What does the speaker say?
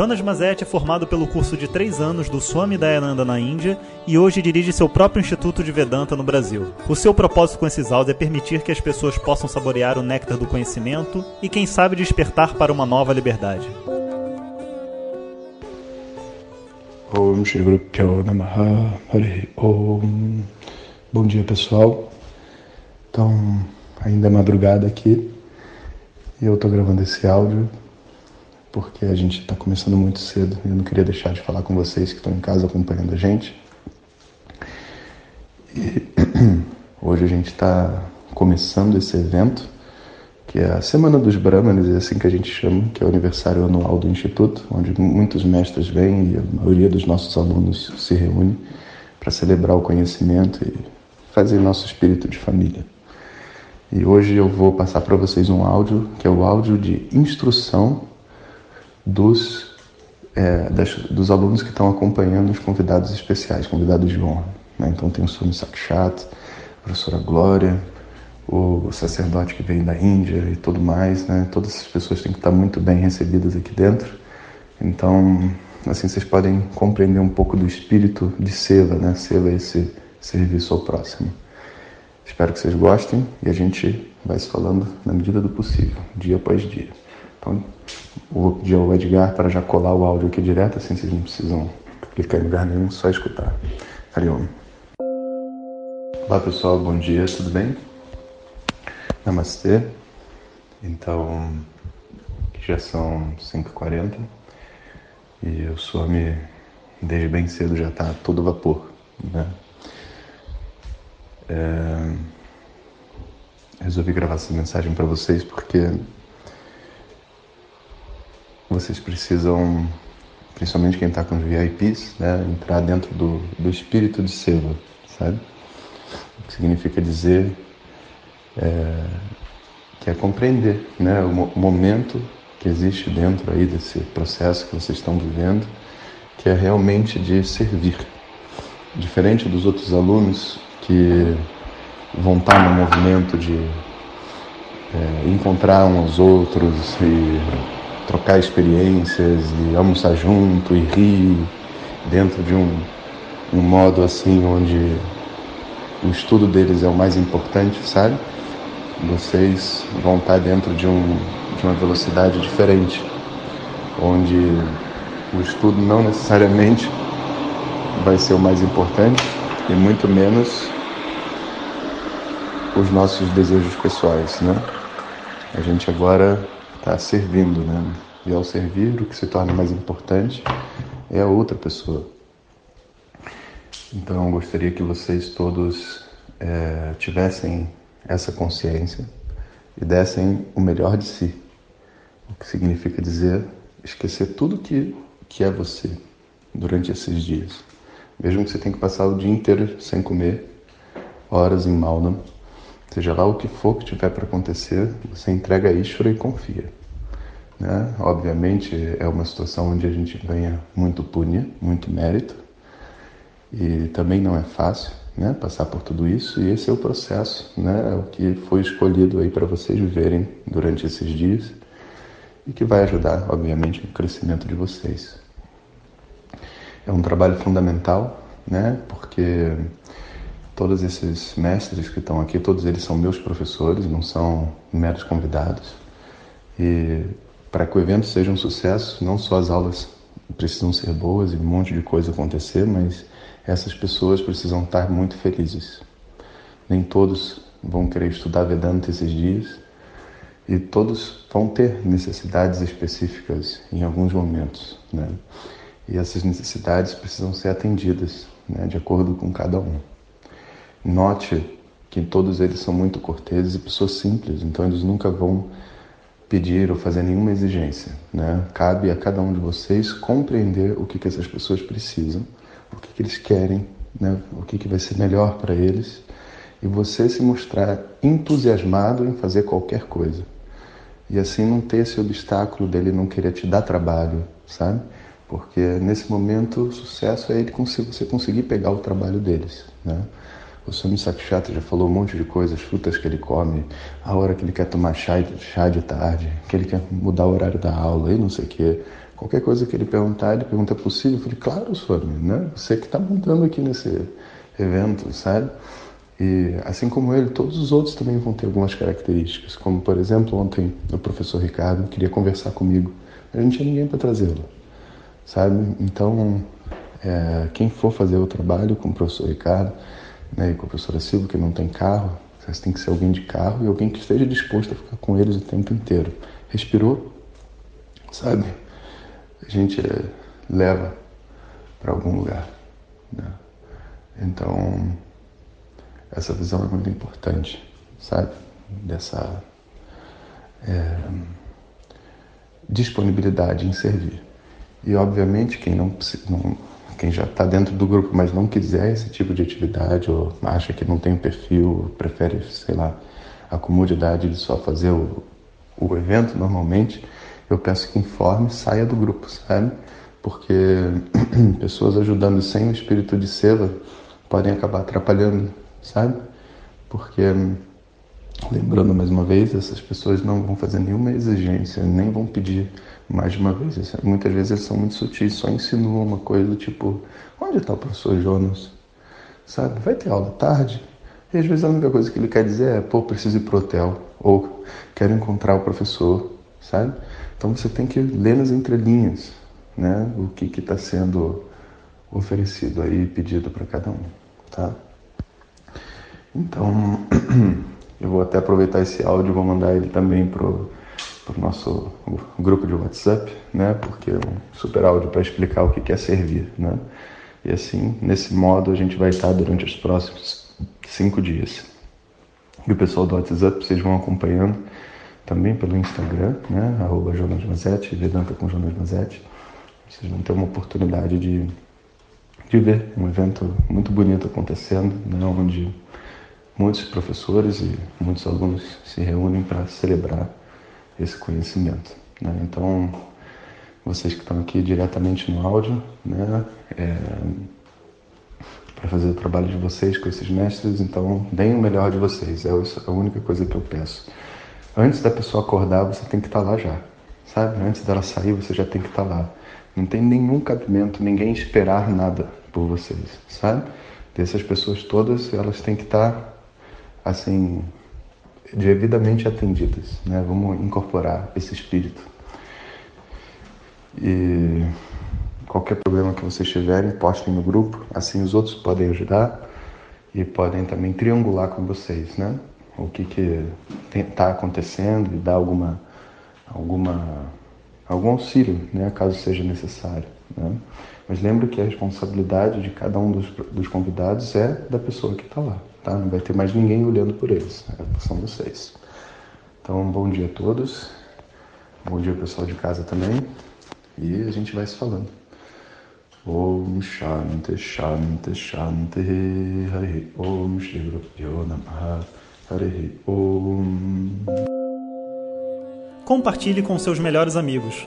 Jonas Mazet é formado pelo curso de três anos do Swami Dayananda na Índia e hoje dirige seu próprio Instituto de Vedanta no Brasil. O seu propósito com esses áudios é permitir que as pessoas possam saborear o néctar do conhecimento e, quem sabe, despertar para uma nova liberdade. Om Shri Guru. Bom dia pessoal. Então, ainda é madrugada aqui e eu estou gravando esse áudio porque a gente está começando muito cedo e eu não queria deixar de falar com vocês que estão em casa acompanhando a gente. E hoje a gente está começando esse evento, que é a Semana dos Brahmanes, é assim que a gente chama, que é o aniversário anual do Instituto, onde muitos mestres vêm e a maioria dos nossos alunos se reúne para celebrar o conhecimento e fazer nosso espírito de família. E hoje eu vou passar para vocês um áudio, que é o áudio de instrução dos, é, das, dos alunos que estão acompanhando os convidados especiais, convidados de honra. Né? Então tem o Swami Sakshat, a professora Glória, o sacerdote que veio da Índia e tudo mais. Né? Todas essas pessoas têm que estar muito bem recebidas aqui dentro. Então, assim vocês podem compreender um pouco do espírito de Seva, né? Seva é esse serviço ao próximo. Espero que vocês gostem e a gente vai se falando na medida do possível, dia após dia. Então, vou pedir ao Edgar para já colar o áudio aqui direto, assim vocês não precisam clicar em lugar nenhum, só escutar. Hariom. Olá pessoal, bom dia, tudo bem? Namastê. Então, já são 5h40 e o Swami desde bem cedo já está todo vapor, né? É... Resolvi gravar essa mensagem para vocês porque vocês precisam, principalmente quem está com os VIPs, né, entrar dentro do, do espírito de Seva, sabe? O que significa dizer é, que é compreender né, o, momento que existe dentro aí desse processo que vocês estão vivendo, que é realmente de servir. Diferente dos outros alunos que vão estar no movimento de é, encontrar uns aos outros e trocar experiências e almoçar junto e rir dentro de um, um modo assim onde o estudo deles é o mais importante, sabe? Vocês vão estar dentro de, um, de uma velocidade diferente, onde o estudo não necessariamente vai ser o mais importante e muito menos os nossos desejos pessoais, né? A gente agora está servindo, né? E ao servir, o que se torna mais importante é a outra pessoa. Então, gostaria que vocês todos é, tivessem essa consciência e dessem o melhor de si. O que significa dizer esquecer tudo que, que é você durante esses dias. Mesmo que você tenha que passar o dia inteiro sem comer, horas em Malnam, seja lá o que for que tiver para acontecer, você entrega a Ishvara e confia. Né? Obviamente é uma situação onde a gente ganha muito punya, muito mérito, e também não é fácil né? passar por tudo isso, e esse é o processo, né? é o que foi escolhido aí para vocês viverem durante esses dias e que vai ajudar, obviamente, no crescimento de vocês. É um trabalho fundamental, né? Porque todos esses mestres que estão aqui, todos eles são meus professores, não são meros convidados. E para que o evento seja um sucesso, não só as aulas precisam ser boas e um monte de coisa acontecer, mas essas pessoas precisam estar muito felizes. Nem todos vão querer estudar Vedanta esses dias e todos vão ter necessidades específicas em alguns momentos, né? E essas necessidades precisam ser atendidas, né, de acordo com cada um. Note que todos eles são muito corteses e pessoas simples, então eles nunca vão pedir ou fazer nenhuma exigência. Né? Cabe a cada um de vocês compreender o que, que essas pessoas precisam, o que, que eles querem, né? o que, que vai ser melhor para eles, e você se mostrar entusiasmado em fazer qualquer coisa. e assim não ter esse obstáculo dele não querer te dar trabalho, sabe? Porque nesse momento o sucesso é ele você conseguir pegar o trabalho deles, né? O Swami Sakshata já falou um monte de coisas, frutas que ele come, a hora que ele quer tomar chá, chá de tarde, que ele quer mudar o horário da aula e não sei o quê. Qualquer coisa que ele perguntar, ele pergunta, é possível? Eu falei, claro, Swami, né? Você que está montando aqui nesse evento, sabe? E assim como ele, todos os outros também vão ter algumas características. Como, por exemplo, ontem o professor Ricardo queria conversar comigo, mas não tinha ninguém para trazê-lo, sabe? Então, é, quem for fazer o trabalho com o professor Ricardo né, com a professora Silva, que não tem carro, você tem que ser alguém de carro e alguém que esteja disposto a ficar com eles o tempo inteiro. Respirou, sabe? a gente leva para algum lugar. Né? Então, essa visão é muito importante, sabe? Dessa é, disponibilidade em servir. E, obviamente, quem, não, não quem já está dentro do grupo, mas não quiser esse tipo de atividade, ou acha que não tem perfil, prefere, sei lá, a comodidade de só fazer o, o evento normalmente, eu peço que informe, saia do grupo, sabe? Porque pessoas ajudando sem o espírito de seva podem acabar atrapalhando, sabe? Porque, lembrando mais uma vez, essas pessoas não vão fazer nenhuma exigência, nem vão pedir mais de uma vez. Muitas vezes eles são muito sutis, só insinuam uma coisa tipo: onde está o professor Jonas? Sabe? Vai ter aula tarde? E às vezes a única coisa que ele quer dizer é: pô, preciso ir pro hotel. Ou quero encontrar o professor, sabe? Então você tem que ler nas entrelinhas né, o que está sendo oferecido aí, pedido para cada um. Tá? Então, eu vou até aproveitar esse áudio vou mandar ele também para o nosso grupo de WhatsApp, né? Porque é um super áudio para explicar o que é servir, né? E assim, nesse modo, a gente vai estar durante os próximos cinco dias. E o pessoal do WhatsApp, vocês vão acompanhando também pelo Instagram, né? Arroba Jonas Mazetti, Vedanta com Jonas Mazetti. Vocês vão ter uma oportunidade de, de ver um evento muito bonito acontecendo, né? onde muitos professores e muitos alunos se reúnem para celebrar esse conhecimento. Né? Então, vocês que estão aqui diretamente no áudio, né? É, para fazer o trabalho de vocês com esses mestres, então deem o melhor de vocês. É a única coisa que eu peço. Antes da pessoa acordar, você tem que estar tá lá já, sabe? Antes dela sair, você já tem que estar tá lá. Não tem nenhum cabimento, ninguém esperar nada por vocês, sabe? Dessas pessoas todas, elas têm que estar, tá, assim, devidamente atendidas, né? Vamos incorporar esse espírito. E qualquer problema que vocês tiverem, postem no grupo, assim os outros podem ajudar e podem também triangular com vocês, né? o que que está acontecendo e dar alguma alguma algum auxílio, né, caso seja necessário. Né? Mas lembre que a responsabilidade de cada um dos, dos convidados é da pessoa que está lá, tá? Não vai ter mais ninguém olhando por eles, né? são vocês. Então, bom dia a todos, bom dia pessoal de casa também, e a gente vai se falando. Om Shanti Shanti Shanti Hari Om Shri Guru Namaha Compartilhe com seus melhores amigos.